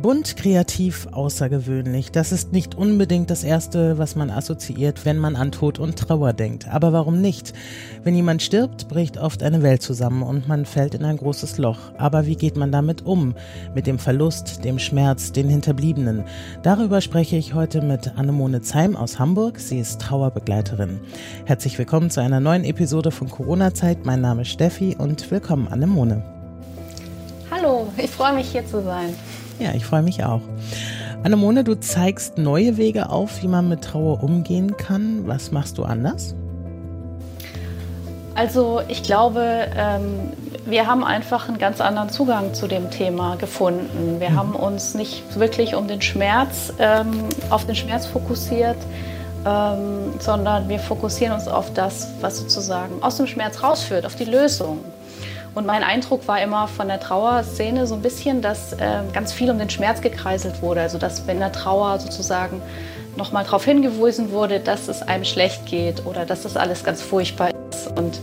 Bunt, kreativ, außergewöhnlich. Das ist nicht unbedingt das Erste, was man assoziiert, wenn man an Tod und Trauer denkt. Aber warum nicht? Wenn jemand stirbt, bricht oft eine Welt zusammen und man fällt in ein großes Loch. Aber wie geht man damit um? Mit dem Verlust, dem Schmerz, den Hinterbliebenen. Darüber spreche ich heute mit Annemone Zeim aus Hamburg. Sie ist Trauerbegleiterin. Herzlich willkommen zu einer neuen Episode von Corona-Zeit. Mein Name ist Steffi und willkommen Annemone. Hallo, ich freue mich hier zu sein. Ja, ich freue mich auch. Annemone, du zeigst neue Wege auf, wie man mit Trauer umgehen kann. Was machst du anders? Also ich glaube, ähm, wir haben einfach einen ganz anderen Zugang zu dem Thema gefunden. Wir mhm. haben uns nicht wirklich um den Schmerz, ähm, auf den Schmerz fokussiert, ähm, sondern wir fokussieren uns auf das, was sozusagen aus dem Schmerz rausführt, auf die Lösung. Und mein Eindruck war immer von der Trauerszene so ein bisschen, dass äh, ganz viel um den Schmerz gekreiselt wurde. Also dass wenn der Trauer sozusagen nochmal darauf hingewiesen wurde, dass es einem schlecht geht oder dass das alles ganz furchtbar ist. Und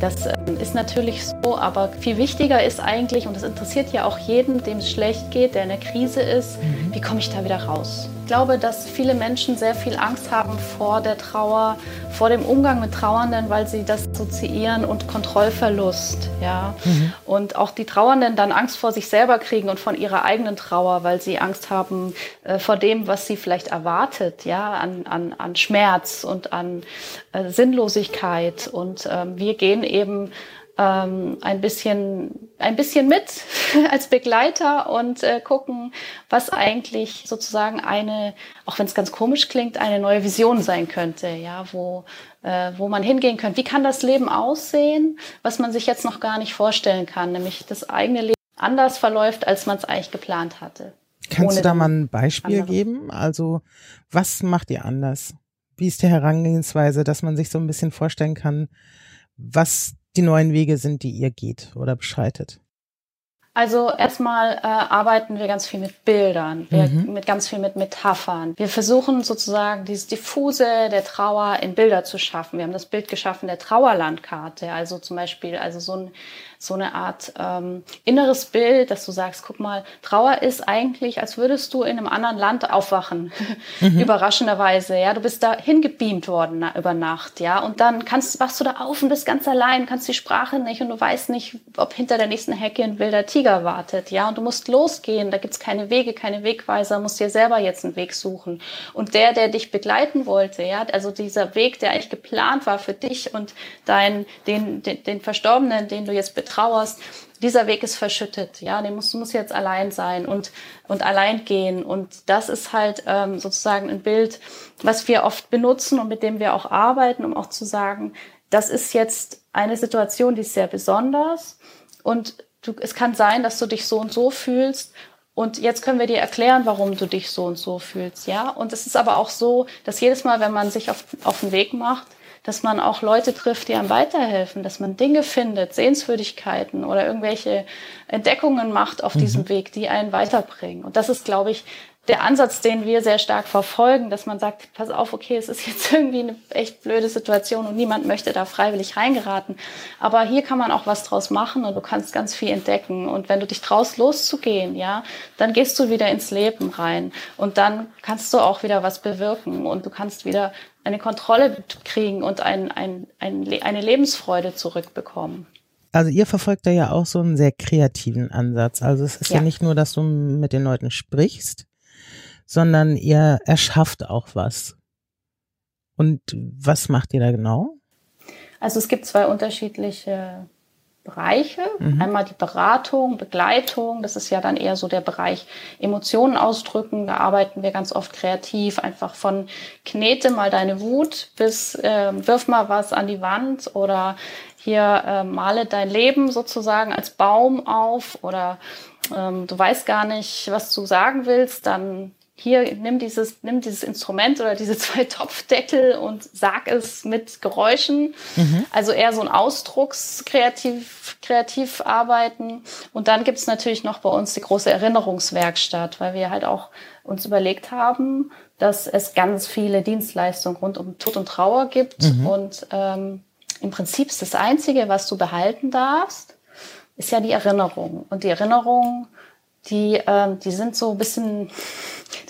das ähm, ist natürlich so, aber viel wichtiger ist eigentlich, und das interessiert ja auch jeden, dem es schlecht geht, der in der Krise ist, mhm. wie komme ich da wieder raus? Ich glaube, dass viele Menschen sehr viel Angst haben vor der Trauer, vor dem Umgang mit Trauernden, weil sie das assoziieren und Kontrollverlust. Ja? Mhm. Und auch die Trauernden dann Angst vor sich selber kriegen und von ihrer eigenen Trauer, weil sie Angst haben äh, vor dem, was sie vielleicht erwartet, ja? an, an, an Schmerz und an äh, Sinnlosigkeit. Und ähm, wir gehen eben ähm, ein bisschen ein bisschen mit als Begleiter und äh, gucken, was eigentlich sozusagen eine, auch wenn es ganz komisch klingt, eine neue Vision sein könnte, ja, wo äh, wo man hingehen könnte. Wie kann das Leben aussehen, was man sich jetzt noch gar nicht vorstellen kann, nämlich das eigene Leben anders verläuft, als man es eigentlich geplant hatte. Kannst du da mal ein Beispiel andere. geben? Also was macht ihr anders? Wie ist die Herangehensweise, dass man sich so ein bisschen vorstellen kann, was die neuen Wege sind, die ihr geht oder beschreitet? Also erstmal äh, arbeiten wir ganz viel mit Bildern, wir, mhm. mit ganz viel mit Metaphern. Wir versuchen sozusagen dieses Diffuse der Trauer in Bilder zu schaffen. Wir haben das Bild geschaffen der Trauerlandkarte, also zum Beispiel also so ein so eine Art ähm, inneres Bild, dass du sagst, guck mal, Trauer ist eigentlich, als würdest du in einem anderen Land aufwachen, mhm. überraschenderweise, ja, du bist da hingebeamt worden na, über Nacht, ja, und dann kannst, wachst du da auf und bist ganz allein, kannst die Sprache nicht und du weißt nicht, ob hinter der nächsten Hecke ein wilder Tiger wartet, ja, und du musst losgehen, da gibt's keine Wege, keine Wegweiser, musst dir selber jetzt einen Weg suchen. Und der, der dich begleiten wollte, ja, also dieser Weg, der eigentlich geplant war für dich und dein, den, den, den Verstorbenen, den du jetzt betrachtest, trauerst, dieser Weg ist verschüttet, ja, den musst, du musst jetzt allein sein und, und allein gehen. Und das ist halt ähm, sozusagen ein Bild, was wir oft benutzen und mit dem wir auch arbeiten, um auch zu sagen, das ist jetzt eine Situation, die ist sehr besonders und du, es kann sein, dass du dich so und so fühlst und jetzt können wir dir erklären, warum du dich so und so fühlst, ja. Und es ist aber auch so, dass jedes Mal, wenn man sich auf, auf den Weg macht, dass man auch Leute trifft, die einem weiterhelfen, dass man Dinge findet, Sehenswürdigkeiten oder irgendwelche Entdeckungen macht auf mhm. diesem Weg, die einen weiterbringen. Und das ist, glaube ich, der Ansatz, den wir sehr stark verfolgen, dass man sagt, pass auf, okay, es ist jetzt irgendwie eine echt blöde Situation und niemand möchte da freiwillig reingeraten. Aber hier kann man auch was draus machen und du kannst ganz viel entdecken. Und wenn du dich traust, loszugehen, ja, dann gehst du wieder ins Leben rein und dann kannst du auch wieder was bewirken und du kannst wieder eine Kontrolle kriegen und ein, ein, ein, eine Lebensfreude zurückbekommen. Also ihr verfolgt da ja auch so einen sehr kreativen Ansatz. Also es ist ja, ja nicht nur, dass du mit den Leuten sprichst, sondern ihr erschafft auch was. Und was macht ihr da genau? Also es gibt zwei unterschiedliche Bereiche. Mhm. Einmal die Beratung, Begleitung, das ist ja dann eher so der Bereich Emotionen ausdrücken. Da arbeiten wir ganz oft kreativ, einfach von knete mal deine Wut bis äh, wirf mal was an die Wand oder hier äh, male dein Leben sozusagen als Baum auf oder ähm, du weißt gar nicht, was du sagen willst, dann hier nimm dieses, nimm dieses Instrument oder diese zwei Topfdeckel und sag es mit Geräuschen. Mhm. Also eher so ein Ausdruckskreativ, kreativ arbeiten. Und dann gibt's natürlich noch bei uns die große Erinnerungswerkstatt, weil wir halt auch uns überlegt haben, dass es ganz viele Dienstleistungen rund um Tod und Trauer gibt. Mhm. Und ähm, im Prinzip ist das Einzige, was du behalten darfst, ist ja die Erinnerung. Und die Erinnerung, die, ähm, die sind so ein bisschen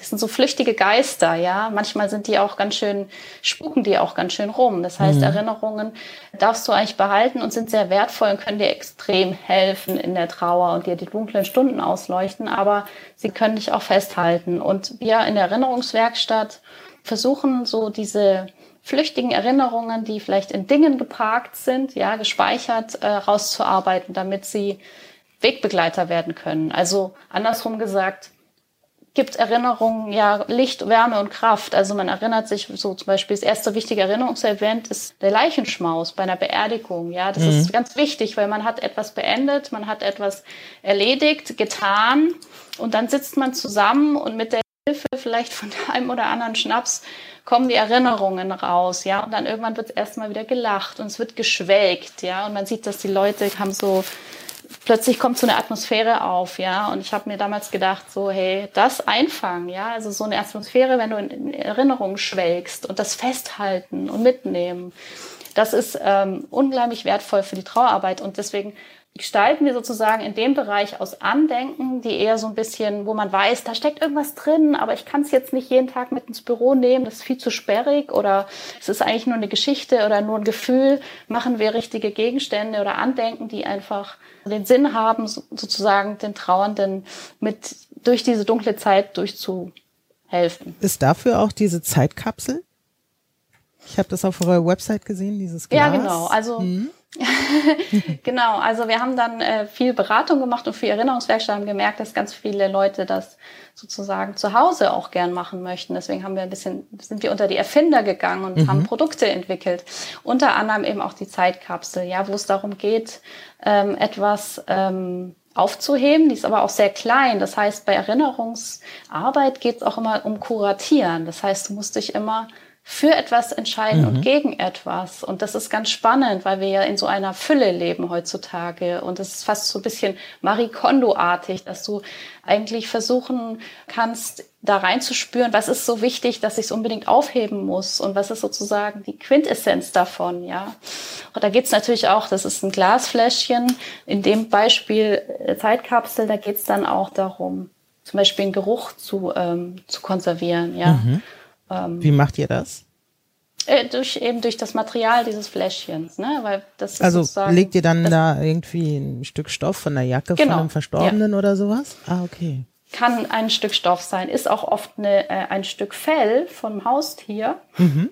das sind so flüchtige Geister, ja. Manchmal sind die auch ganz schön, spuken die auch ganz schön rum. Das heißt, mhm. Erinnerungen darfst du eigentlich behalten und sind sehr wertvoll und können dir extrem helfen in der Trauer und dir die dunklen Stunden ausleuchten, aber sie können dich auch festhalten. Und wir in der Erinnerungswerkstatt versuchen so diese flüchtigen Erinnerungen, die vielleicht in Dingen geparkt sind, ja, gespeichert, äh, rauszuarbeiten, damit sie Wegbegleiter werden können. Also andersrum gesagt, gibt Erinnerungen ja Licht, Wärme und Kraft. Also man erinnert sich so zum Beispiel das erste wichtige Erinnerungsevent ist der Leichenschmaus bei einer Beerdigung. Ja, das mhm. ist ganz wichtig, weil man hat etwas beendet, man hat etwas erledigt, getan und dann sitzt man zusammen und mit der Hilfe vielleicht von einem oder anderen Schnaps kommen die Erinnerungen raus, ja, und dann irgendwann wird es erstmal wieder gelacht und es wird geschwelgt, ja, und man sieht, dass die Leute haben so plötzlich kommt so eine Atmosphäre auf, ja. Und ich habe mir damals gedacht, so, hey, das einfangen, ja, also so eine Atmosphäre, wenn du in Erinnerungen schwelgst und das festhalten und mitnehmen, das ist ähm, unglaublich wertvoll für die Trauerarbeit. Und deswegen gestalten wir sozusagen in dem Bereich aus Andenken, die eher so ein bisschen, wo man weiß, da steckt irgendwas drin, aber ich kann es jetzt nicht jeden Tag mit ins Büro nehmen, das ist viel zu sperrig oder es ist eigentlich nur eine Geschichte oder nur ein Gefühl, machen wir richtige Gegenstände oder Andenken, die einfach den Sinn haben, sozusagen den Trauernden mit durch diese dunkle Zeit durchzuhelfen. Ist dafür auch diese Zeitkapsel? Ich habe das auf eurer Website gesehen, dieses Glas. Ja, genau. Also mhm. genau, also wir haben dann äh, viel Beratung gemacht und viel Erinnerungswerkstatt haben gemerkt, dass ganz viele Leute das sozusagen zu Hause auch gern machen möchten. Deswegen haben wir ein bisschen, sind wir unter die Erfinder gegangen und mhm. haben Produkte entwickelt. Unter anderem eben auch die Zeitkapsel, ja, wo es darum geht, ähm, etwas ähm, aufzuheben. Die ist aber auch sehr klein. Das heißt, bei Erinnerungsarbeit geht es auch immer um Kuratieren. Das heißt, du musst dich immer für etwas entscheiden mhm. und gegen etwas. Und das ist ganz spannend, weil wir ja in so einer Fülle leben heutzutage. Und es ist fast so ein bisschen Marie Kondo-artig, dass du eigentlich versuchen kannst, da reinzuspüren, was ist so wichtig, dass ich es unbedingt aufheben muss und was ist sozusagen die Quintessenz davon, ja. Und da geht's natürlich auch, das ist ein Glasfläschchen, in dem Beispiel äh, Zeitkapsel, da geht's dann auch darum, zum Beispiel einen Geruch zu, ähm, zu konservieren, ja. Mhm. Ähm, Wie macht ihr das? Äh, durch eben durch das Material dieses Fläschchens, ne? Weil das ist also legt ihr dann da irgendwie ein Stück Stoff von der Jacke genau, von einem Verstorbenen ja. oder sowas? Ah, okay. Kann ein Stück Stoff sein, ist auch oft eine, äh, ein Stück Fell vom Haustier. Mhm.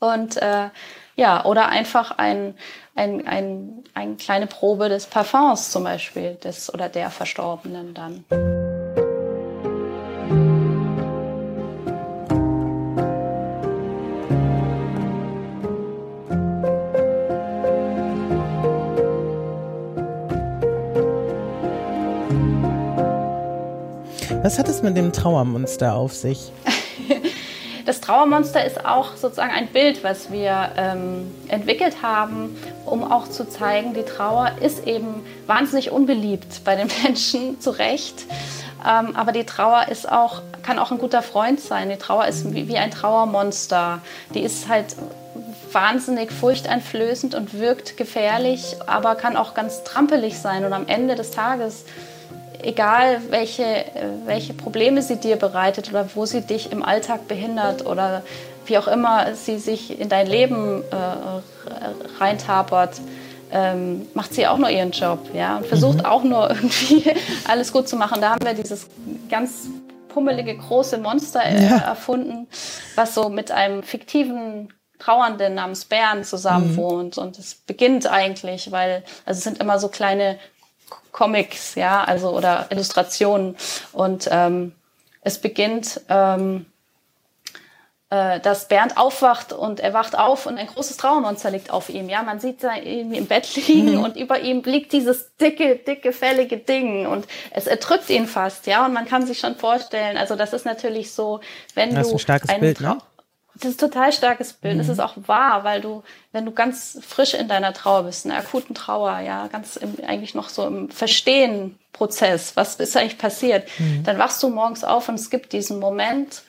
Und äh, ja, oder einfach ein, ein, ein, eine kleine Probe des Parfums zum Beispiel des oder der Verstorbenen dann. Was hat es mit dem Trauermonster auf sich? Das Trauermonster ist auch sozusagen ein Bild, was wir ähm, entwickelt haben, um auch zu zeigen, die Trauer ist eben wahnsinnig unbeliebt bei den Menschen, zu Recht. Ähm, aber die Trauer ist auch, kann auch ein guter Freund sein. Die Trauer ist wie, wie ein Trauermonster. Die ist halt wahnsinnig furchteinflößend und wirkt gefährlich, aber kann auch ganz trampelig sein. Und am Ende des Tages egal welche, welche Probleme sie dir bereitet oder wo sie dich im Alltag behindert oder wie auch immer sie sich in dein Leben äh, reintapert, ähm, macht sie auch nur ihren Job ja, und versucht mhm. auch nur irgendwie alles gut zu machen. Da haben wir dieses ganz pummelige große Monster äh, ja. erfunden, was so mit einem fiktiven Trauernden namens Bern zusammen mhm. wohnt. Und es beginnt eigentlich, weil also es sind immer so kleine Comics, ja, also oder Illustrationen. Und ähm, es beginnt ähm, äh, dass Bernd aufwacht und er wacht auf und ein großes Trauermonster liegt auf ihm. Ja, man sieht ihn im Bett liegen mhm. und über ihm liegt dieses dicke, dicke, fällige Ding und es erdrückt ihn fast. Ja, und man kann sich schon vorstellen, also das ist natürlich so, wenn das du ein starkes Bild, ne? Das ist ein total starkes Bild. Es mhm. ist auch wahr, weil du, wenn du ganz frisch in deiner Trauer bist, in einer akuten Trauer, ja, ganz im, eigentlich noch so im Verstehen-Prozess, was ist eigentlich passiert, mhm. dann wachst du morgens auf und es gibt diesen Moment,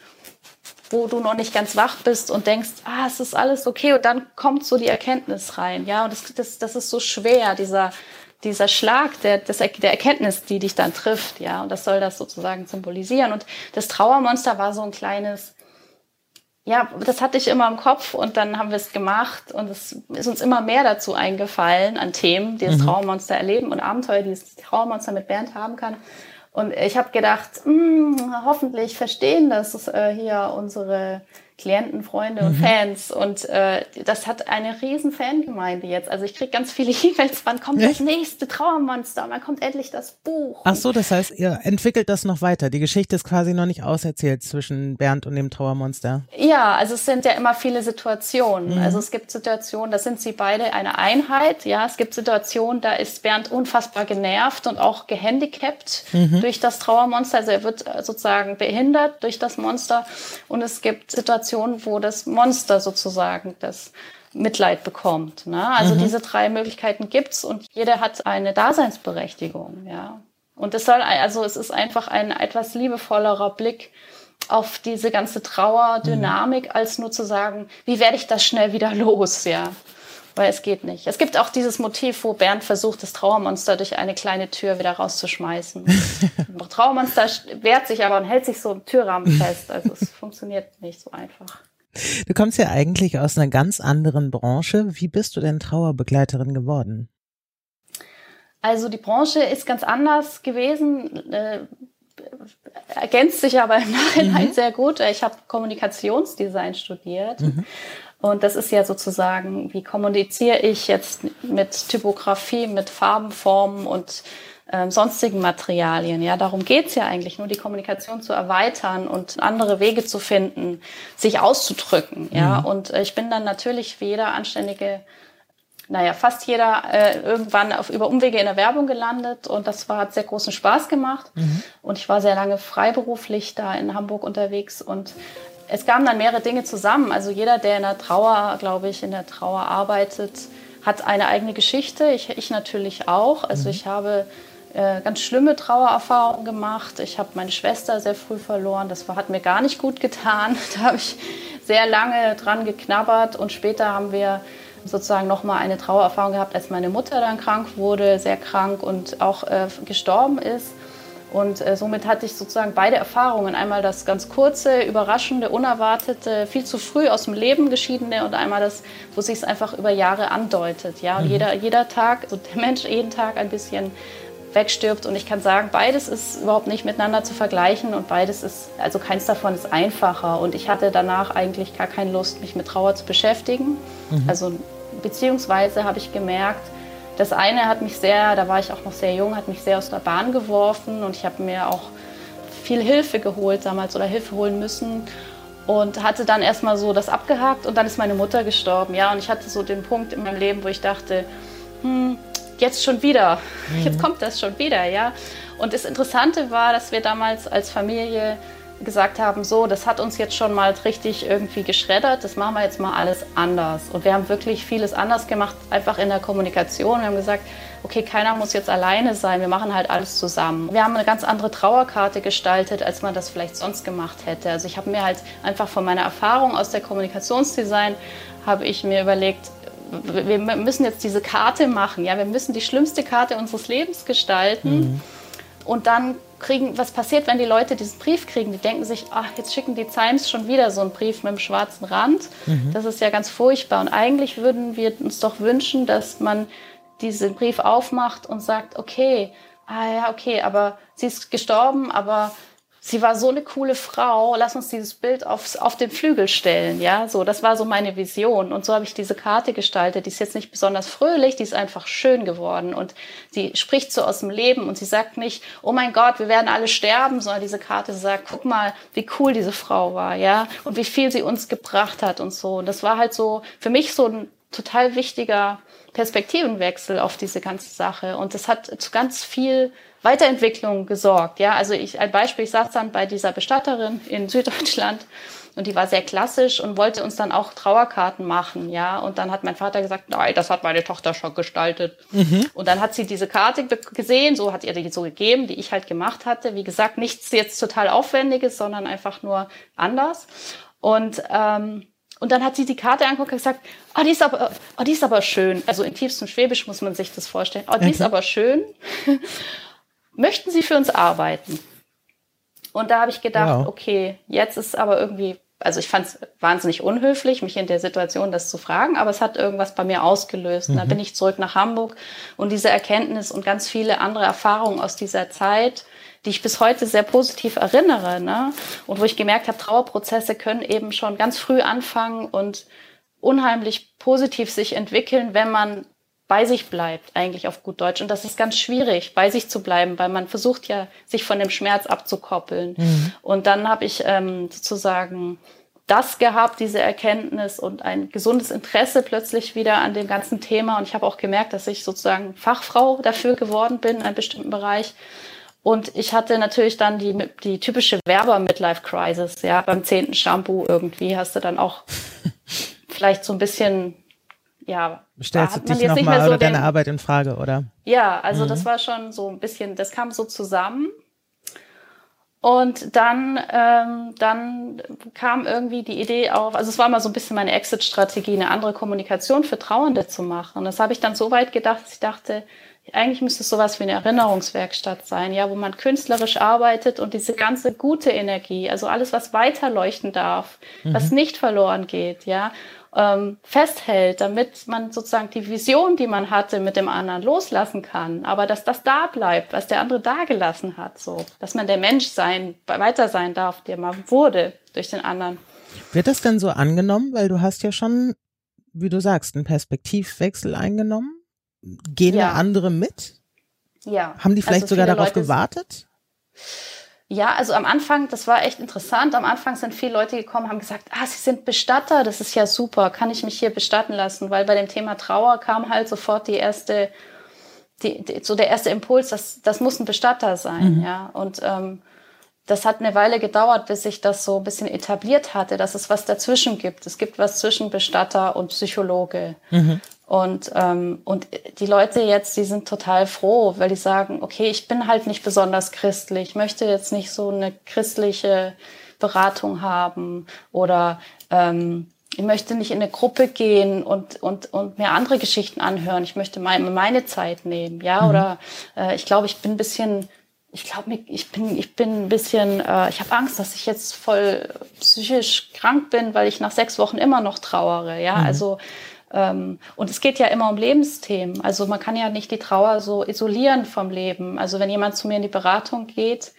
wo du noch nicht ganz wach bist und denkst, ah, es ist alles okay und dann kommt so die Erkenntnis rein, ja, und das, das, das ist so schwer, dieser, dieser Schlag der, des, der Erkenntnis, die dich dann trifft, ja, und das soll das sozusagen symbolisieren und das Trauermonster war so ein kleines, ja, das hatte ich immer im Kopf und dann haben wir es gemacht und es ist uns immer mehr dazu eingefallen an Themen, die das mhm. Trauermonster erleben und Abenteuer, die das Trauermonster mit Bernd haben kann. Und ich habe gedacht, mh, hm, hoffentlich verstehen das äh, hier unsere Klienten, Freunde und mhm. Fans. Und äh, das hat eine riesen Fangemeinde jetzt. Also ich kriege ganz viele E-Mails, wann kommt Echt? das nächste Trauermonster? Wann kommt endlich das Buch? Ach so, das heißt, ihr entwickelt das noch weiter. Die Geschichte ist quasi noch nicht auserzählt zwischen Bernd und dem Trauermonster. Ja, also es sind ja immer viele Situationen. Mhm. Also es gibt Situationen, da sind sie beide eine Einheit. Ja, es gibt Situationen, da ist Bernd unfassbar genervt und auch gehandicapt mhm. durch das Trauermonster. Also er wird sozusagen behindert durch das Monster. Und es gibt Situationen, Situation, wo das Monster sozusagen das Mitleid bekommt. Ne? Also mhm. diese drei Möglichkeiten gibt's und jeder hat eine Daseinsberechtigung. Ja. Und es soll, also es ist einfach ein etwas liebevollerer Blick auf diese ganze Trauerdynamik, mhm. als nur zu sagen, wie werde ich das schnell wieder los, ja weil es geht nicht. Es gibt auch dieses Motiv, wo Bernd versucht, das Trauermonster durch eine kleine Tür wieder rauszuschmeißen. das Trauermonster wehrt sich aber und hält sich so im Türrahmen fest. Also es funktioniert nicht so einfach. Du kommst ja eigentlich aus einer ganz anderen Branche. Wie bist du denn Trauerbegleiterin geworden? Also die Branche ist ganz anders gewesen. Äh, ergänzt sich aber im Nachhinein mhm. sehr gut. Ich habe Kommunikationsdesign studiert mhm. Und das ist ja sozusagen, wie kommuniziere ich jetzt mit Typografie, mit Farbenformen und ähm, sonstigen Materialien. Ja, darum geht's ja eigentlich, nur die Kommunikation zu erweitern und andere Wege zu finden, sich auszudrücken. Ja, mhm. und äh, ich bin dann natürlich wie jeder anständige naja, fast jeder äh, irgendwann auf über Umwege in der Werbung gelandet und das war, hat sehr großen Spaß gemacht. Mhm. Und ich war sehr lange freiberuflich da in Hamburg unterwegs und es kamen dann mehrere Dinge zusammen. Also jeder, der in der Trauer, glaube ich, in der Trauer arbeitet, hat eine eigene Geschichte. Ich, ich natürlich auch. Also mhm. ich habe äh, ganz schlimme Trauererfahrungen gemacht. Ich habe meine Schwester sehr früh verloren. Das war, hat mir gar nicht gut getan. Da habe ich sehr lange dran geknabbert und später haben wir sozusagen nochmal eine Trauererfahrung gehabt, als meine Mutter dann krank wurde, sehr krank und auch äh, gestorben ist. Und äh, somit hatte ich sozusagen beide Erfahrungen. Einmal das ganz kurze, überraschende, unerwartete, viel zu früh aus dem Leben geschiedene und einmal das, wo sich es einfach über Jahre andeutet. Ja, und mhm. jeder, jeder Tag, so der Mensch jeden Tag ein bisschen wegstirbt. Und ich kann sagen, beides ist überhaupt nicht miteinander zu vergleichen und beides ist, also keins davon ist einfacher. Und ich hatte danach eigentlich gar keine Lust, mich mit Trauer zu beschäftigen. Mhm. Also beziehungsweise habe ich gemerkt, das eine hat mich sehr, da war ich auch noch sehr jung, hat mich sehr aus der Bahn geworfen und ich habe mir auch viel Hilfe geholt damals oder Hilfe holen müssen und hatte dann erstmal so das abgehakt und dann ist meine Mutter gestorben, ja, und ich hatte so den Punkt in meinem Leben, wo ich dachte, hm, jetzt schon wieder, mhm. jetzt kommt das schon wieder, ja. Und das Interessante war, dass wir damals als Familie gesagt haben, so, das hat uns jetzt schon mal richtig irgendwie geschreddert, das machen wir jetzt mal alles anders. Und wir haben wirklich vieles anders gemacht, einfach in der Kommunikation. Wir haben gesagt, okay, keiner muss jetzt alleine sein, wir machen halt alles zusammen. Wir haben eine ganz andere Trauerkarte gestaltet, als man das vielleicht sonst gemacht hätte. Also ich habe mir halt einfach von meiner Erfahrung aus der Kommunikationsdesign, habe ich mir überlegt, wir müssen jetzt diese Karte machen, ja, wir müssen die schlimmste Karte unseres Lebens gestalten. Mhm. Und dann kriegen, was passiert, wenn die Leute diesen Brief kriegen? Die denken sich, ach, jetzt schicken die Times schon wieder so einen Brief mit einem schwarzen Rand. Mhm. Das ist ja ganz furchtbar. Und eigentlich würden wir uns doch wünschen, dass man diesen Brief aufmacht und sagt, okay, ah ja, okay, aber sie ist gestorben, aber sie war so eine coole Frau, lass uns dieses Bild aufs, auf den Flügel stellen, ja, so, das war so meine Vision. Und so habe ich diese Karte gestaltet, die ist jetzt nicht besonders fröhlich, die ist einfach schön geworden. Und sie spricht so aus dem Leben und sie sagt nicht, oh mein Gott, wir werden alle sterben, sondern diese Karte sagt, guck mal, wie cool diese Frau war, ja, und wie viel sie uns gebracht hat und so. Und das war halt so, für mich so ein total wichtiger Perspektivenwechsel auf diese ganze Sache. Und das hat zu ganz viel Weiterentwicklung gesorgt. Ja, also ich, ein Beispiel, ich saß dann bei dieser Bestatterin in Süddeutschland und die war sehr klassisch und wollte uns dann auch Trauerkarten machen, ja. Und dann hat mein Vater gesagt, nein, das hat meine Tochter schon gestaltet. Mhm. Und dann hat sie diese Karte gesehen, so hat ihr die so gegeben, die ich halt gemacht hatte. Wie gesagt, nichts jetzt total Aufwendiges, sondern einfach nur anders. Und ähm, und dann hat sie die Karte angeguckt und gesagt, oh, die ist aber, oh, die ist aber schön. Also in tiefstem Schwäbisch muss man sich das vorstellen. Oh, die okay. ist aber schön möchten Sie für uns arbeiten? Und da habe ich gedacht, wow. okay, jetzt ist aber irgendwie, also ich fand es wahnsinnig unhöflich, mich in der Situation das zu fragen, aber es hat irgendwas bei mir ausgelöst. Mhm. Und dann bin ich zurück nach Hamburg und diese Erkenntnis und ganz viele andere Erfahrungen aus dieser Zeit, die ich bis heute sehr positiv erinnere, ne? Und wo ich gemerkt habe, Trauerprozesse können eben schon ganz früh anfangen und unheimlich positiv sich entwickeln, wenn man bei sich bleibt, eigentlich auf gut Deutsch. Und das ist ganz schwierig, bei sich zu bleiben, weil man versucht ja, sich von dem Schmerz abzukoppeln. Mhm. Und dann habe ich ähm, sozusagen das gehabt, diese Erkenntnis und ein gesundes Interesse plötzlich wieder an dem ganzen Thema. Und ich habe auch gemerkt, dass ich sozusagen Fachfrau dafür geworden bin in einem bestimmten Bereich. Und ich hatte natürlich dann die, die typische Werber-Midlife-Crisis, ja, beim zehnten Shampoo irgendwie hast du dann auch vielleicht so ein bisschen ja, stellst du dich nochmal so oder deine Arbeit in Frage, oder? Ja, also mhm. das war schon so ein bisschen, das kam so zusammen. Und dann, ähm, dann kam irgendwie die Idee auf, also es war mal so ein bisschen meine Exit-Strategie, eine andere Kommunikation für Trauernde zu machen. Und das habe ich dann so weit gedacht, dass ich dachte, eigentlich müsste es sowas wie eine Erinnerungswerkstatt sein, ja, wo man künstlerisch arbeitet und diese ganze gute Energie, also alles, was weiterleuchten darf, mhm. was nicht verloren geht, ja ähm, festhält, damit man sozusagen die Vision, die man hatte, mit dem anderen loslassen kann. Aber dass das da bleibt, was der andere da gelassen hat, so, dass man der Mensch sein, weiter sein darf, der man wurde durch den anderen. Wird das denn so angenommen, weil du hast ja schon, wie du sagst, einen Perspektivwechsel eingenommen? Gehen ja. andere mit? Ja. Haben die vielleicht also sogar darauf Leute gewartet? Ja, also am Anfang, das war echt interessant. Am Anfang sind viele Leute gekommen, haben gesagt, ah, Sie sind Bestatter, das ist ja super, kann ich mich hier bestatten lassen? Weil bei dem Thema Trauer kam halt sofort die erste, die, die, so der erste Impuls, das, das muss ein Bestatter sein, mhm. ja. Und ähm, das hat eine Weile gedauert, bis sich das so ein bisschen etabliert hatte, dass es was dazwischen gibt. Es gibt was zwischen Bestatter und Psychologe. Mhm. Und, ähm, und die Leute jetzt, die sind total froh, weil die sagen, okay, ich bin halt nicht besonders christlich, ich möchte jetzt nicht so eine christliche Beratung haben oder ähm, ich möchte nicht in eine Gruppe gehen und, und, und mir andere Geschichten anhören. Ich möchte meine, meine Zeit nehmen, ja, mhm. oder äh, ich glaube, ich bin ein bisschen ich glaube, ich bin, ich bin ein bisschen, äh, ich habe Angst, dass ich jetzt voll psychisch krank bin, weil ich nach sechs Wochen immer noch trauere. Ja, mhm. also ähm, und es geht ja immer um Lebensthemen. Also man kann ja nicht die Trauer so isolieren vom Leben. Also wenn jemand zu mir in die Beratung geht,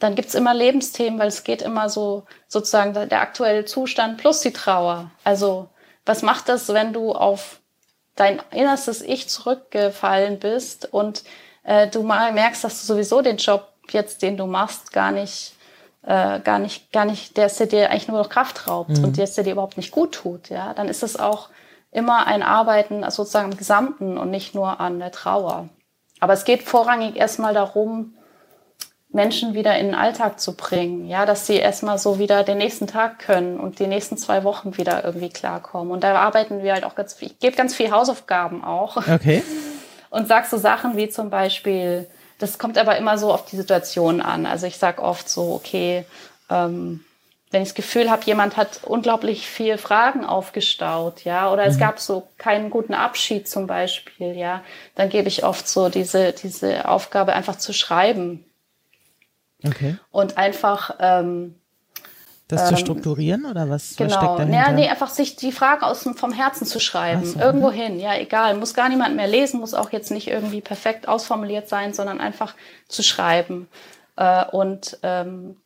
dann gibt's immer Lebensthemen, weil es geht immer so sozusagen der aktuelle Zustand plus die Trauer. Also was macht das, wenn du auf dein innerstes Ich zurückgefallen bist und äh, du mal merkst, dass du sowieso den Job jetzt, den du machst, gar nicht, äh, gar nicht, gar nicht, der ist dir eigentlich nur noch Kraft raubt mhm. und der ist dir überhaupt nicht gut tut, ja, dann ist es auch immer ein Arbeiten sozusagen im Gesamten und nicht nur an der Trauer. Aber es geht vorrangig erstmal darum, Menschen wieder in den Alltag zu bringen, ja, dass sie erstmal so wieder den nächsten Tag können und die nächsten zwei Wochen wieder irgendwie klarkommen. Und da arbeiten wir halt auch ganz viel, ich gebe ganz viel Hausaufgaben auch. Okay. Und sag so Sachen wie zum Beispiel, das kommt aber immer so auf die Situation an. Also ich sag oft so, okay, ähm, wenn ich das Gefühl habe, jemand hat unglaublich viel Fragen aufgestaut, ja, oder es mhm. gab so keinen guten Abschied zum Beispiel, ja, dann gebe ich oft so diese, diese Aufgabe einfach zu schreiben. Okay. Und einfach ähm, das ähm, zu strukturieren oder was, genau. was steckt dahinter? Ja, nee, einfach sich die Frage aus dem, vom Herzen zu schreiben. So, Irgendwo okay. hin, ja, egal. Muss gar niemand mehr lesen, muss auch jetzt nicht irgendwie perfekt ausformuliert sein, sondern einfach zu schreiben. Äh, und ähm,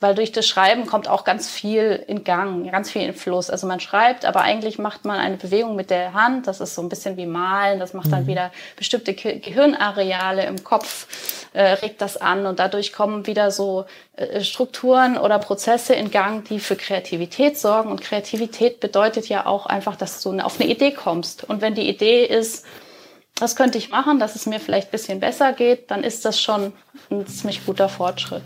weil durch das Schreiben kommt auch ganz viel in Gang, ganz viel in Fluss. Also man schreibt, aber eigentlich macht man eine Bewegung mit der Hand, das ist so ein bisschen wie Malen, das macht dann mhm. wieder bestimmte Gehirnareale im Kopf, äh, regt das an und dadurch kommen wieder so äh, Strukturen oder Prozesse in Gang, die für Kreativität sorgen. Und Kreativität bedeutet ja auch einfach, dass du auf eine Idee kommst. Und wenn die Idee ist, das könnte ich machen, dass es mir vielleicht ein bisschen besser geht, dann ist das schon ein ziemlich guter Fortschritt.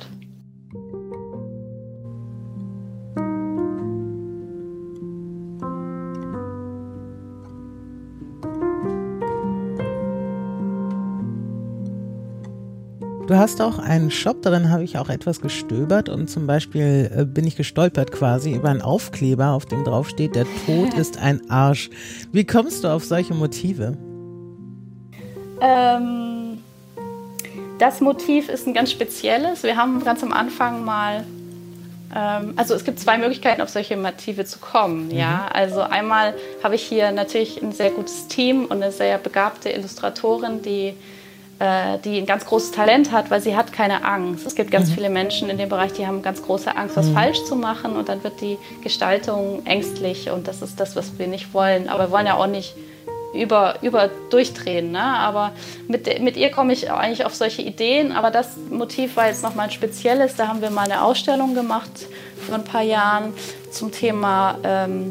Du hast auch einen Shop, darin habe ich auch etwas gestöbert und zum Beispiel äh, bin ich gestolpert quasi über einen Aufkleber, auf dem drauf steht, der Tod ist ein Arsch. Wie kommst du auf solche Motive? Ähm, das Motiv ist ein ganz spezielles. Wir haben ganz am Anfang mal ähm, also es gibt zwei Möglichkeiten, auf solche Motive zu kommen. Mhm. Ja, also einmal habe ich hier natürlich ein sehr gutes Team und eine sehr begabte Illustratorin, die die ein ganz großes Talent hat, weil sie hat keine Angst. Es gibt ganz mhm. viele Menschen in dem Bereich, die haben ganz große Angst, was mhm. falsch zu machen und dann wird die Gestaltung ängstlich und das ist das, was wir nicht wollen. Aber wir wollen ja auch nicht über, über durchdrehen. Ne? Aber mit, mit ihr komme ich eigentlich auf solche Ideen. Aber das Motiv war jetzt nochmal ein spezielles. Da haben wir mal eine Ausstellung gemacht vor ein paar Jahren zum Thema ähm,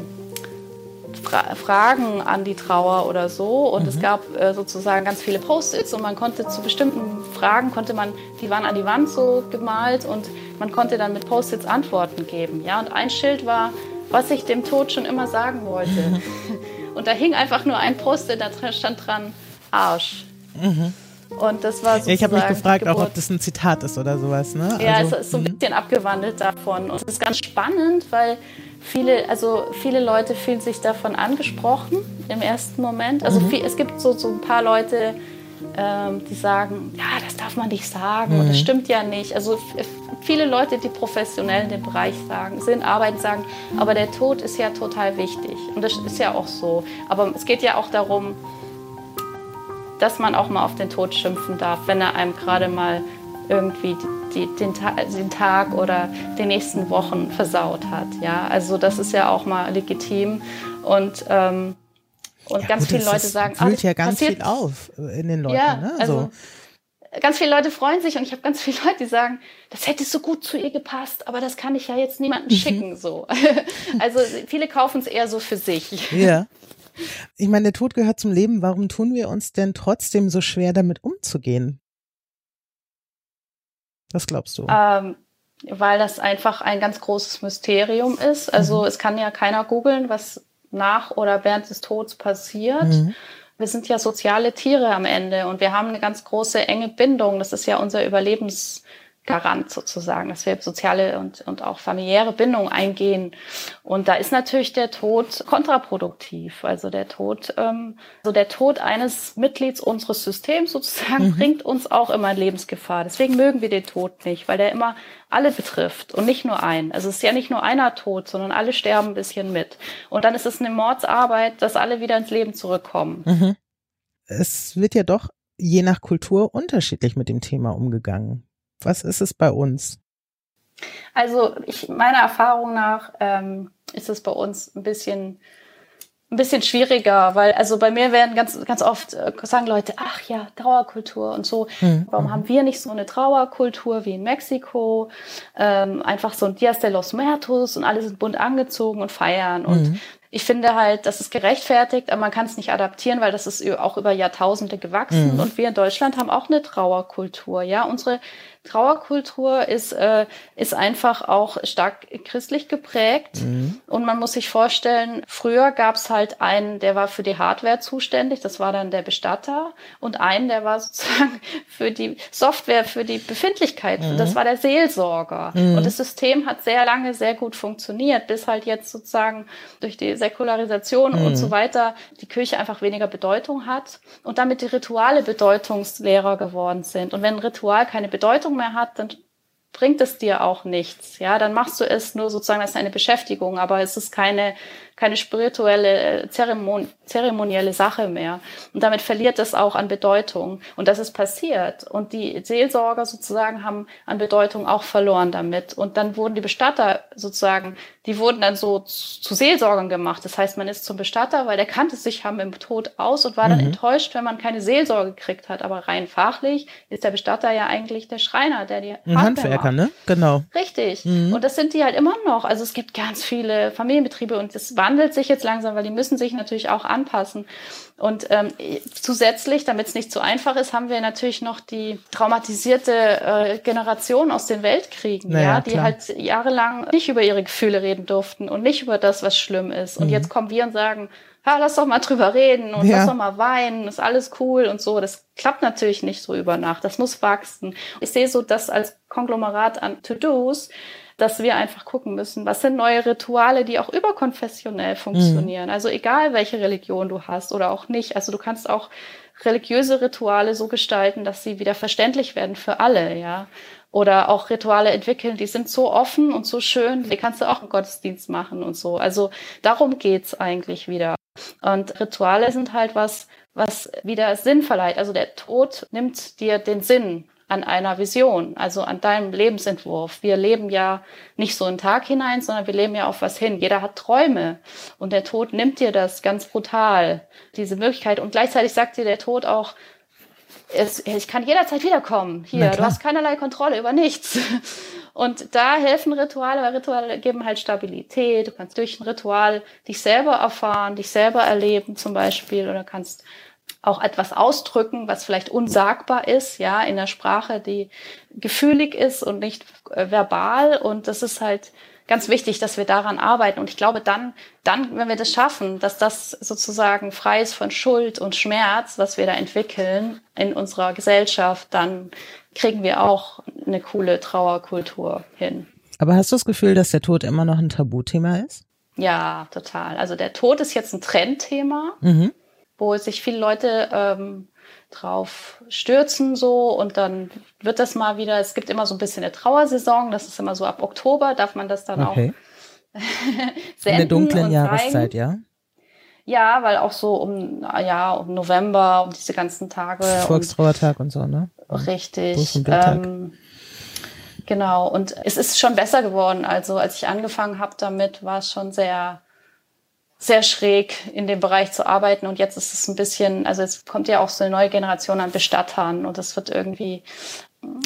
Fra Fragen an die Trauer oder so. Und mhm. es gab äh, sozusagen ganz viele Post-its und man konnte zu bestimmten Fragen, konnte man, die waren an die Wand so gemalt und man konnte dann mit Post-its Antworten geben. Ja? Und ein Schild war, was ich dem Tod schon immer sagen wollte. Und da hing einfach nur ein Post-it, da stand dran Arsch. Mhm. Und das war Ich habe mich gefragt, auch ob das ein Zitat ist oder sowas, ne? Ja, also, es ist so ein mhm. bisschen abgewandelt davon. Und es ist ganz spannend, weil viele, also viele Leute fühlen sich davon angesprochen im ersten Moment. Also mhm. viel, es gibt so, so ein paar Leute, ähm, die sagen, ja, das darf man nicht sagen mhm. und das stimmt ja nicht. Also viele Leute, die professionell in dem Bereich sagen, sind, arbeiten, sagen, aber der Tod ist ja total wichtig. Und das ist ja auch so. Aber es geht ja auch darum, dass man auch mal auf den Tod schimpfen darf, wenn er einem gerade mal irgendwie die, den, Ta den, Tag oder die nächsten Wochen versaut hat. Ja, also das ist ja auch mal legitim und ähm, und ja, ganz gut, viele Leute sagen, füllt ja ganz viel auf in den Leuten. Ja, ne? also, also ganz viele Leute freuen sich und ich habe ganz viele Leute, die sagen, das hätte so gut zu ihr gepasst, aber das kann ich ja jetzt niemandem mhm. schicken. So, also viele kaufen es eher so für sich. Ja. Ich meine, der Tod gehört zum Leben. Warum tun wir uns denn trotzdem so schwer, damit umzugehen? Was glaubst du? Ähm, weil das einfach ein ganz großes Mysterium ist. Also mhm. es kann ja keiner googeln, was nach oder während des Todes passiert. Mhm. Wir sind ja soziale Tiere am Ende und wir haben eine ganz große enge Bindung. Das ist ja unser Überlebens Garant sozusagen, dass wir soziale und, und auch familiäre Bindungen eingehen. Und da ist natürlich der Tod kontraproduktiv. Also der Tod, ähm, also der Tod eines Mitglieds unseres Systems sozusagen mhm. bringt uns auch immer in Lebensgefahr. Deswegen mögen wir den Tod nicht, weil der immer alle betrifft und nicht nur einen. Also es ist ja nicht nur einer tot, sondern alle sterben ein bisschen mit. Und dann ist es eine Mordsarbeit, dass alle wieder ins Leben zurückkommen. Mhm. Es wird ja doch je nach Kultur unterschiedlich mit dem Thema umgegangen. Was ist es bei uns? Also ich, meiner Erfahrung nach ähm, ist es bei uns ein bisschen ein bisschen schwieriger, weil also bei mir werden ganz ganz oft äh, sagen Leute, ach ja, Trauerkultur und so. Mhm. Warum haben wir nicht so eine Trauerkultur wie in Mexiko? Ähm, einfach so ein Dias de los Muertos und alle sind bunt angezogen und feiern. Mhm. Ich finde halt, das ist gerechtfertigt, aber man kann es nicht adaptieren, weil das ist auch über Jahrtausende gewachsen. Mhm. Und wir in Deutschland haben auch eine Trauerkultur. Ja, unsere Trauerkultur ist, äh, ist einfach auch stark christlich geprägt. Mhm. Und man muss sich vorstellen, früher gab es halt einen, der war für die Hardware zuständig, das war dann der Bestatter, und einen, der war sozusagen für die Software, für die Befindlichkeit, mhm. das war der Seelsorger. Mhm. Und das System hat sehr lange sehr gut funktioniert, bis halt jetzt sozusagen durch die Säkularisation und mhm. so weiter die Kirche einfach weniger Bedeutung hat und damit die Rituale bedeutungsleerer geworden sind. Und wenn ein Ritual keine Bedeutung mehr hat, dann bringt es dir auch nichts. Ja, dann machst du es nur sozusagen als eine Beschäftigung, aber es ist keine, keine spirituelle Zeremonie, zeremonielle Sache mehr. Und damit verliert es auch an Bedeutung. Und das ist passiert. Und die Seelsorger sozusagen haben an Bedeutung auch verloren damit. Und dann wurden die Bestatter sozusagen, die wurden dann so zu Seelsorgern gemacht. Das heißt, man ist zum Bestatter, weil der kannte sich haben im Tod aus und war dann mhm. enttäuscht, wenn man keine Seelsorge gekriegt hat. Aber rein fachlich ist der Bestatter ja eigentlich der Schreiner, der die Ein Handwerker, macht. ne? Genau. Richtig. Mhm. Und das sind die halt immer noch. Also es gibt ganz viele Familienbetriebe und es wandelt sich jetzt langsam, weil die müssen sich natürlich auch anpassen. Und ähm, zusätzlich, damit es nicht zu einfach ist, haben wir natürlich noch die traumatisierte äh, Generation aus den Weltkriegen, naja, ja, die klar. halt jahrelang nicht über ihre Gefühle reden durften und nicht über das, was schlimm ist. Und mhm. jetzt kommen wir und sagen, ha, lass doch mal drüber reden und ja. lass doch mal weinen, ist alles cool und so. Das klappt natürlich nicht so über Nacht. Das muss wachsen. Ich sehe so das als Konglomerat an To-Dos, dass wir einfach gucken müssen, was sind neue Rituale, die auch überkonfessionell funktionieren. Mhm. Also egal, welche Religion du hast oder auch nicht. Also du kannst auch religiöse Rituale so gestalten, dass sie wieder verständlich werden für alle, ja. Oder auch Rituale entwickeln, die sind so offen und so schön, die kannst du auch im Gottesdienst machen und so. Also darum geht's eigentlich wieder. Und Rituale sind halt was, was wieder Sinn verleiht. Also der Tod nimmt dir den Sinn an einer Vision, also an deinem Lebensentwurf. Wir leben ja nicht so einen Tag hinein, sondern wir leben ja auf was hin. Jeder hat Träume und der Tod nimmt dir das ganz brutal, diese Möglichkeit. Und gleichzeitig sagt dir der Tod auch, es, ich kann jederzeit wiederkommen. Hier, du hast keinerlei Kontrolle über nichts. Und da helfen Rituale, weil Rituale geben halt Stabilität. Du kannst durch ein Ritual dich selber erfahren, dich selber erleben zum Beispiel oder kannst auch etwas ausdrücken, was vielleicht unsagbar ist, ja, in der Sprache, die gefühlig ist und nicht äh, verbal. Und das ist halt ganz wichtig, dass wir daran arbeiten. Und ich glaube, dann, dann, wenn wir das schaffen, dass das sozusagen frei ist von Schuld und Schmerz, was wir da entwickeln in unserer Gesellschaft, dann kriegen wir auch eine coole Trauerkultur hin. Aber hast du das Gefühl, dass der Tod immer noch ein Tabuthema ist? Ja, total. Also der Tod ist jetzt ein Trendthema. Mhm wo sich viele Leute ähm, drauf stürzen so und dann wird das mal wieder, es gibt immer so ein bisschen eine Trauersaison, das ist immer so ab Oktober, darf man das dann okay. auch senden In der dunklen Jahreszeit, ja? Ja, weil auch so um, ja, um November, um diese ganzen Tage. Volkstrauertag und, und so, ne? Richtig. Ähm, genau, und es ist schon besser geworden. Also als ich angefangen habe damit, war es schon sehr sehr schräg in dem Bereich zu arbeiten. Und jetzt ist es ein bisschen, also es kommt ja auch so eine neue Generation an Bestattern und es wird irgendwie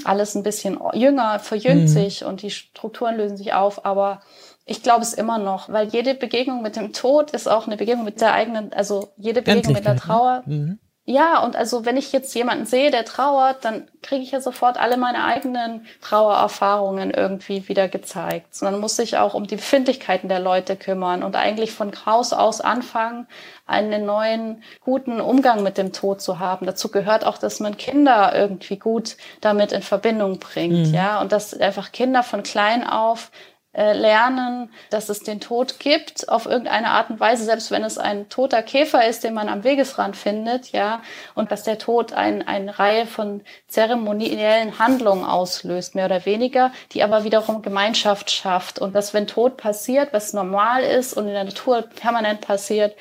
alles ein bisschen jünger, verjüngt mhm. sich und die Strukturen lösen sich auf. Aber ich glaube es immer noch, weil jede Begegnung mit dem Tod ist auch eine Begegnung mit der eigenen, also jede Begegnung mit der ne? Trauer. Mhm. Ja, und also wenn ich jetzt jemanden sehe, der trauert, dann kriege ich ja sofort alle meine eigenen Trauererfahrungen irgendwie wieder gezeigt. Sondern muss ich auch um die Befindlichkeiten der Leute kümmern und eigentlich von Haus aus anfangen, einen neuen, guten Umgang mit dem Tod zu haben. Dazu gehört auch, dass man Kinder irgendwie gut damit in Verbindung bringt, mhm. ja, und dass einfach Kinder von klein auf lernen, dass es den Tod gibt auf irgendeine Art und Weise, selbst wenn es ein toter Käfer ist, den man am Wegesrand findet, ja, und dass der Tod ein, eine Reihe von zeremoniellen Handlungen auslöst, mehr oder weniger, die aber wiederum Gemeinschaft schafft und dass wenn Tod passiert, was normal ist und in der Natur permanent passiert,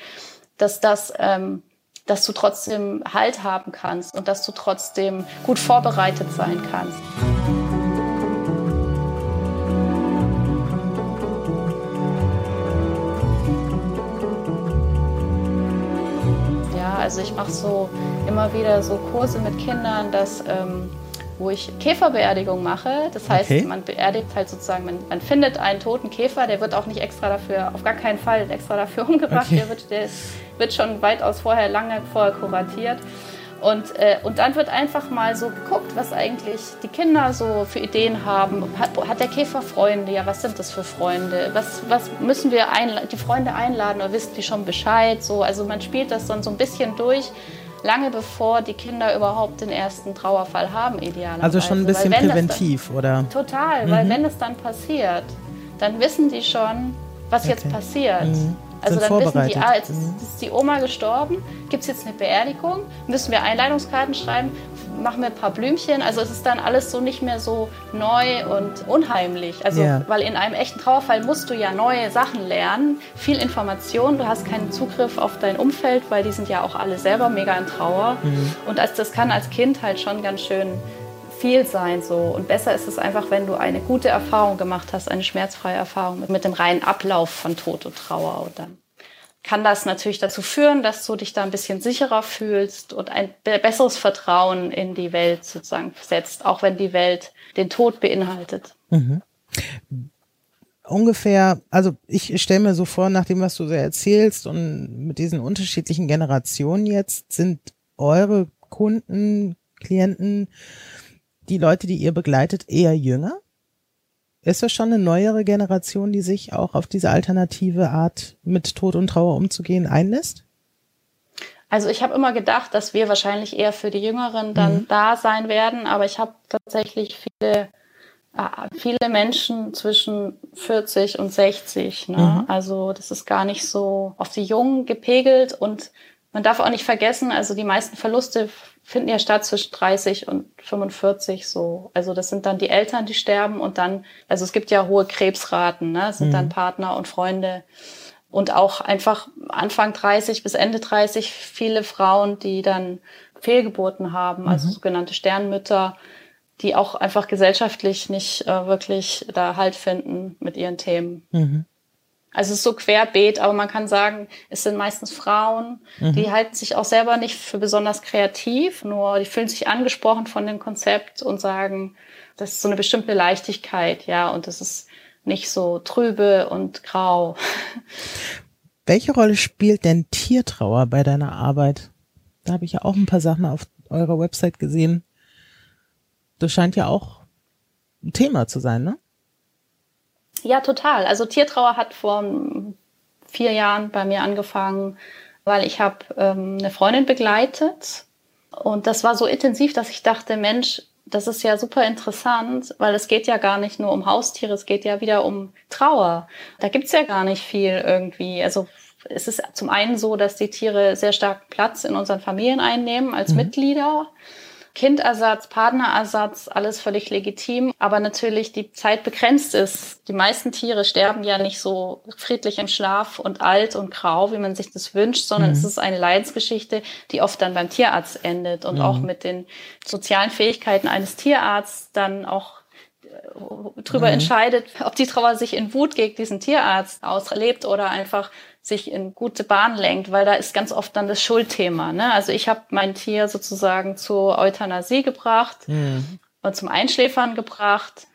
dass das ähm, dass du trotzdem Halt haben kannst und dass du trotzdem gut vorbereitet sein kannst. Also ich mache so immer wieder so Kurse mit Kindern, dass ähm, wo ich Käferbeerdigung mache. Das heißt, okay. man beerdigt halt sozusagen, man, man, findet einen toten Käfer, der wird auch nicht extra dafür, auf gar keinen Fall extra dafür umgebracht, okay. der, wird, der wird schon weitaus vorher, lange vorher kuratiert. Und, äh, und dann wird einfach mal so geguckt, was eigentlich die Kinder so für Ideen haben. Hat, hat der Käfer Freunde? Ja, was sind das für Freunde? Was, was müssen wir die Freunde einladen oder wissen die schon Bescheid? So, also man spielt das dann so ein bisschen durch, lange bevor die Kinder überhaupt den ersten Trauerfall haben, idealerweise. Also schon ein bisschen präventiv, dann, oder? Total, mhm. weil wenn es dann passiert, dann wissen die schon, was okay. jetzt passiert. Mhm. Also dann wissen die, ah, jetzt ist, mhm. ist die Oma gestorben, gibt es jetzt eine Beerdigung, müssen wir Einladungskarten schreiben, machen wir ein paar Blümchen. Also es ist dann alles so nicht mehr so neu und unheimlich. Also yeah. weil in einem echten Trauerfall musst du ja neue Sachen lernen, viel Information. Du hast keinen Zugriff auf dein Umfeld, weil die sind ja auch alle selber mega in Trauer. Mhm. Und als, das kann als Kind halt schon ganz schön viel sein so. Und besser ist es einfach, wenn du eine gute Erfahrung gemacht hast, eine schmerzfreie Erfahrung mit, mit dem reinen Ablauf von Tod und Trauer. Und dann kann das natürlich dazu führen, dass du dich da ein bisschen sicherer fühlst und ein besseres Vertrauen in die Welt sozusagen setzt, auch wenn die Welt den Tod beinhaltet. Mhm. Ungefähr, also ich stelle mir so vor, nach dem, was du so erzählst und mit diesen unterschiedlichen Generationen jetzt, sind eure Kunden, Klienten, die Leute, die ihr begleitet, eher jünger? Ist das schon eine neuere Generation, die sich auch auf diese alternative Art mit Tod und Trauer umzugehen einlässt? Also ich habe immer gedacht, dass wir wahrscheinlich eher für die Jüngeren dann mhm. da sein werden, aber ich habe tatsächlich viele, äh, viele Menschen zwischen 40 und 60. Ne? Mhm. Also das ist gar nicht so auf die Jungen gepegelt und man darf auch nicht vergessen, also die meisten Verluste finden ja statt zwischen 30 und 45 so. Also das sind dann die Eltern, die sterben und dann, also es gibt ja hohe Krebsraten, ne? Es sind mhm. dann Partner und Freunde und auch einfach Anfang 30 bis Ende 30 viele Frauen, die dann Fehlgeburten haben, also mhm. sogenannte Sternmütter, die auch einfach gesellschaftlich nicht äh, wirklich da Halt finden mit ihren Themen. Mhm. Also es ist so querbeet, aber man kann sagen, es sind meistens Frauen, mhm. die halten sich auch selber nicht für besonders kreativ, nur die fühlen sich angesprochen von dem Konzept und sagen, das ist so eine bestimmte Leichtigkeit, ja, und das ist nicht so trübe und grau. Welche Rolle spielt denn Tiertrauer bei deiner Arbeit? Da habe ich ja auch ein paar Sachen auf eurer Website gesehen. Das scheint ja auch ein Thema zu sein, ne? Ja, total. Also Tiertrauer hat vor vier Jahren bei mir angefangen, weil ich habe ähm, eine Freundin begleitet und das war so intensiv, dass ich dachte, Mensch, das ist ja super interessant, weil es geht ja gar nicht nur um Haustiere, es geht ja wieder um Trauer. Da gibt's ja gar nicht viel irgendwie. Also es ist zum einen so, dass die Tiere sehr stark Platz in unseren Familien einnehmen als mhm. Mitglieder. Kindersatz, Partnerersatz, alles völlig legitim, aber natürlich die Zeit begrenzt ist. Die meisten Tiere sterben ja nicht so friedlich im Schlaf und alt und grau, wie man sich das wünscht, sondern mhm. es ist eine Leidensgeschichte, die oft dann beim Tierarzt endet und mhm. auch mit den sozialen Fähigkeiten eines Tierarztes dann auch drüber mhm. entscheidet, ob die Trauer sich in Wut gegen diesen Tierarzt auslebt oder einfach sich in gute Bahn lenkt, weil da ist ganz oft dann das Schuldthema. Ne? Also ich habe mein Tier sozusagen zur Euthanasie gebracht mhm. und zum Einschläfern gebracht.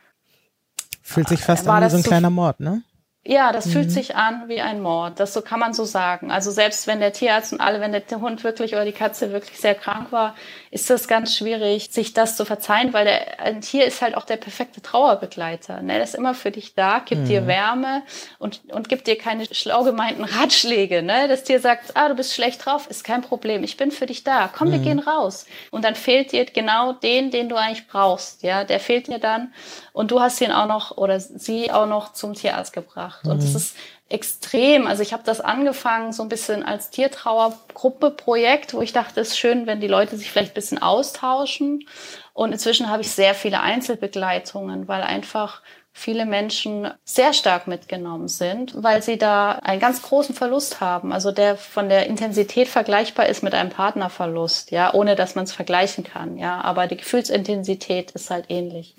Fühlt sich fast an wie so ein kleiner Mord, ne? Ja, das mhm. fühlt sich an wie ein Mord. Das so kann man so sagen. Also selbst wenn der Tierarzt und alle, wenn der Hund wirklich oder die Katze wirklich sehr krank war, ist das ganz schwierig, sich das zu verzeihen, weil der, ein Tier ist halt auch der perfekte Trauerbegleiter. Ne? Der ist immer für dich da, gibt mhm. dir Wärme und, und gibt dir keine schlau gemeinten Ratschläge. Ne? Das Tier sagt, ah, du bist schlecht drauf, ist kein Problem, ich bin für dich da. Komm, mhm. wir gehen raus. Und dann fehlt dir genau den, den du eigentlich brauchst. Ja, der fehlt dir dann und du hast ihn auch noch oder sie auch noch zum Tierarzt gebracht gemacht. Und das mhm. ist extrem. Also ich habe das angefangen so ein bisschen als Tiertrauergruppe-Projekt, wo ich dachte, es ist schön, wenn die Leute sich vielleicht ein bisschen austauschen. Und inzwischen habe ich sehr viele Einzelbegleitungen, weil einfach viele Menschen sehr stark mitgenommen sind, weil sie da einen ganz großen Verlust haben, also der von der Intensität vergleichbar ist mit einem Partnerverlust, ja, ohne dass man es vergleichen kann, ja, aber die Gefühlsintensität ist halt ähnlich.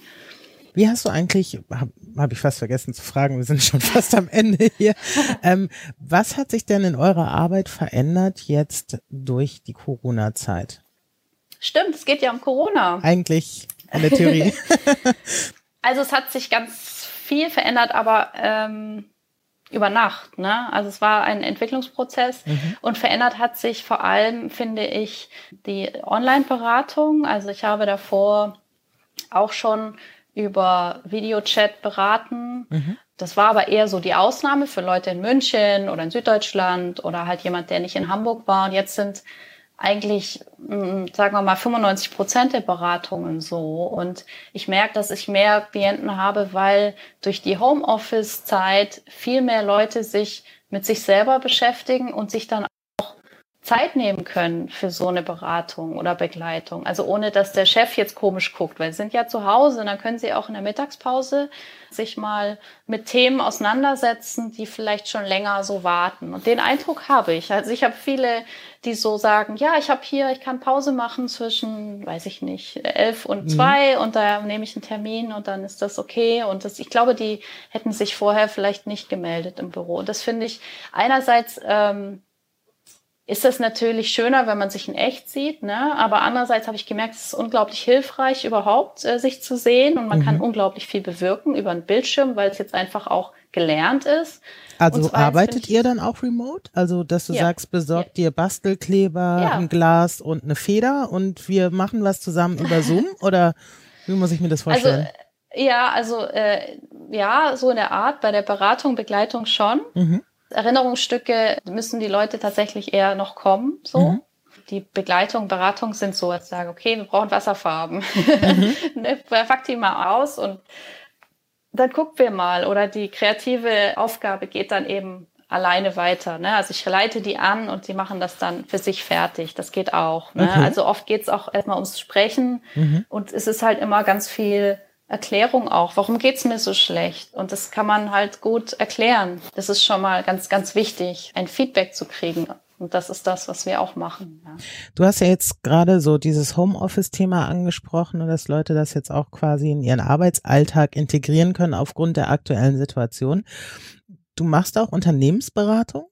Wie hast du eigentlich, habe hab ich fast vergessen zu fragen, wir sind schon fast am Ende hier. Ähm, was hat sich denn in eurer Arbeit verändert jetzt durch die Corona-Zeit? Stimmt, es geht ja um Corona. Eigentlich in der Theorie. also es hat sich ganz viel verändert, aber ähm, über Nacht. Ne? Also es war ein Entwicklungsprozess mhm. und verändert hat sich vor allem, finde ich, die Online-Beratung. Also ich habe davor auch schon über Videochat beraten. Mhm. Das war aber eher so die Ausnahme für Leute in München oder in Süddeutschland oder halt jemand, der nicht in Hamburg war. Und jetzt sind eigentlich, mm, sagen wir mal, 95 Prozent der Beratungen so. Und ich merke, dass ich mehr Klienten habe, weil durch die Homeoffice-Zeit viel mehr Leute sich mit sich selber beschäftigen und sich dann Zeit nehmen können für so eine Beratung oder Begleitung. Also ohne, dass der Chef jetzt komisch guckt, weil sie sind ja zu Hause und dann können sie auch in der Mittagspause sich mal mit Themen auseinandersetzen, die vielleicht schon länger so warten. Und den Eindruck habe ich. Also ich habe viele, die so sagen, ja, ich habe hier, ich kann Pause machen zwischen, weiß ich nicht, elf und mhm. zwei und da nehme ich einen Termin und dann ist das okay. Und das, ich glaube, die hätten sich vorher vielleicht nicht gemeldet im Büro. Und das finde ich einerseits ähm, ist das natürlich schöner, wenn man sich in echt sieht. Ne? Aber andererseits habe ich gemerkt, es ist unglaublich hilfreich, überhaupt äh, sich zu sehen. Und man mhm. kann unglaublich viel bewirken über einen Bildschirm, weil es jetzt einfach auch gelernt ist. Also arbeitet ihr dann auch remote? Also, dass du ja. sagst, besorgt ja. dir Bastelkleber, ja. ein Glas und eine Feder und wir machen was zusammen über Zoom? Oder wie muss ich mir das also, vorstellen? Also, ja, also äh, ja, so in der Art, bei der Beratung, Begleitung schon. Mhm. Erinnerungsstücke müssen die Leute tatsächlich eher noch kommen, so. Mhm. Die Begleitung, Beratung sind so, als sagen, okay, wir brauchen Wasserfarben. Mhm. ne, pack die mal aus und dann gucken wir mal. Oder die kreative Aufgabe geht dann eben alleine weiter. Ne? Also ich leite die an und die machen das dann für sich fertig. Das geht auch. Ne? Okay. Also oft geht es auch erstmal ums Sprechen mhm. und es ist halt immer ganz viel Erklärung auch. Warum geht's mir so schlecht? Und das kann man halt gut erklären. Das ist schon mal ganz, ganz wichtig, ein Feedback zu kriegen. Und das ist das, was wir auch machen. Ja. Du hast ja jetzt gerade so dieses Homeoffice-Thema angesprochen und dass Leute das jetzt auch quasi in ihren Arbeitsalltag integrieren können aufgrund der aktuellen Situation. Du machst auch Unternehmensberatung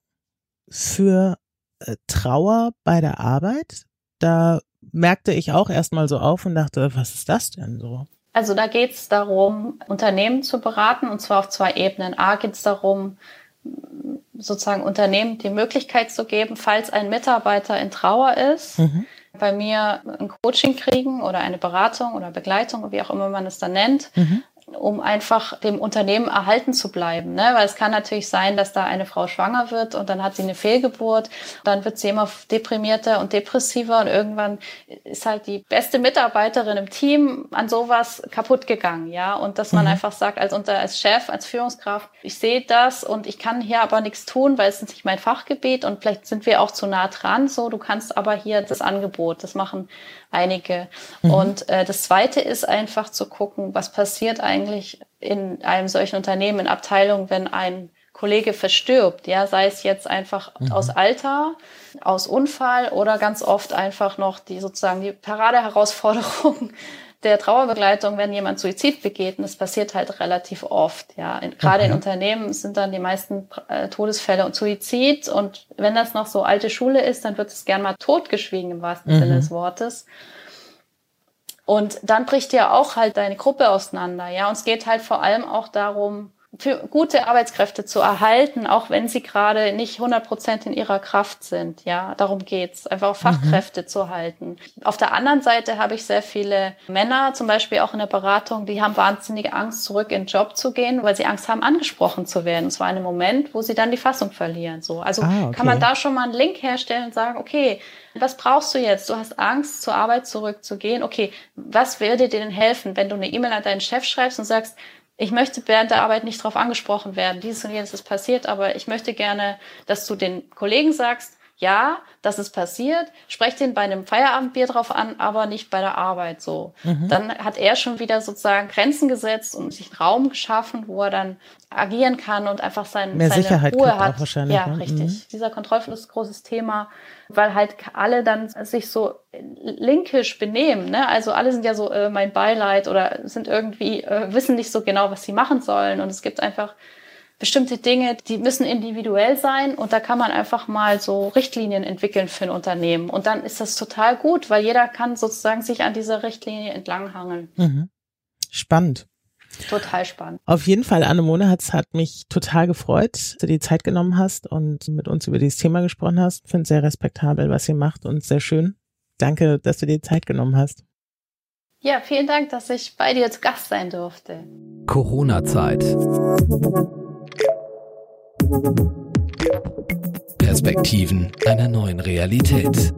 für äh, Trauer bei der Arbeit. Da merkte ich auch erstmal so auf und dachte, was ist das denn so? Also da geht es darum, Unternehmen zu beraten und zwar auf zwei Ebenen. A geht es darum, sozusagen Unternehmen die Möglichkeit zu geben, falls ein Mitarbeiter in Trauer ist, mhm. bei mir ein Coaching kriegen oder eine Beratung oder Begleitung, wie auch immer man es dann nennt, mhm um einfach dem Unternehmen erhalten zu bleiben. Ne? Weil es kann natürlich sein, dass da eine Frau schwanger wird und dann hat sie eine Fehlgeburt, dann wird sie immer deprimierter und depressiver und irgendwann ist halt die beste Mitarbeiterin im Team an sowas kaputt gegangen, ja. Und dass man mhm. einfach sagt, als unter als Chef, als Führungskraft, ich sehe das und ich kann hier aber nichts tun, weil es ist nicht mein Fachgebiet und vielleicht sind wir auch zu nah dran. So, du kannst aber hier das Angebot, das machen einige. Mhm. Und äh, das Zweite ist einfach zu gucken, was passiert eigentlich in einem solchen Unternehmen, in Abteilung, wenn ein Kollege verstirbt, ja, sei es jetzt einfach mhm. aus Alter, aus Unfall oder ganz oft einfach noch die sozusagen die Paradeherausforderung der Trauerbegleitung, wenn jemand Suizid begeht, und das passiert halt relativ oft, ja. In, gerade okay. in Unternehmen sind dann die meisten äh, Todesfälle und Suizid und wenn das noch so alte Schule ist, dann wird es gern mal totgeschwiegen im wahrsten mhm. Sinne des Wortes. Und dann bricht ja auch halt deine Gruppe auseinander, ja. Und es geht halt vor allem auch darum, für gute Arbeitskräfte zu erhalten, auch wenn sie gerade nicht 100 Prozent in ihrer Kraft sind. Ja, darum geht's, einfach auch Fachkräfte mhm. zu halten. Auf der anderen Seite habe ich sehr viele Männer, zum Beispiel auch in der Beratung, die haben wahnsinnige Angst, zurück in den Job zu gehen, weil sie Angst haben, angesprochen zu werden. Und zwar in einem Moment, wo sie dann die Fassung verlieren. So, also ah, okay. kann man da schon mal einen Link herstellen und sagen, okay, was brauchst du jetzt? Du hast Angst, zur Arbeit zurückzugehen. Okay, was würde dir denn helfen, wenn du eine E-Mail an deinen Chef schreibst und sagst, ich möchte während der Arbeit nicht darauf angesprochen werden. Dieses und jenes ist passiert, aber ich möchte gerne, dass du den Kollegen sagst, ja, das ist passiert, sprecht ihn bei einem Feierabendbier drauf an, aber nicht bei der Arbeit so. Mhm. Dann hat er schon wieder sozusagen Grenzen gesetzt und sich einen Raum geschaffen, wo er dann agieren kann und einfach sein, Mehr seine Sicherheit Ruhe hat. wahrscheinlich, ja, ne? richtig. Mhm. Dieser Kontrollverlust ist ein großes Thema, weil halt alle dann sich so linkisch benehmen. Ne? Also alle sind ja so äh, mein Beileid oder sind irgendwie, äh, wissen nicht so genau, was sie machen sollen. Und es gibt einfach bestimmte Dinge, die müssen individuell sein und da kann man einfach mal so Richtlinien entwickeln für ein Unternehmen. Und dann ist das total gut, weil jeder kann sozusagen sich an dieser Richtlinie entlanghangeln. Mhm. Spannend. Total spannend. Auf jeden Fall, Annemone, hat, hat mich total gefreut, dass du die Zeit genommen hast und mit uns über dieses Thema gesprochen hast. Finde sehr respektabel, was ihr macht und sehr schön. Danke, dass du dir die Zeit genommen hast. Ja, vielen Dank, dass ich bei dir zu Gast sein durfte. Corona-Zeit. Perspektiven einer neuen Realität.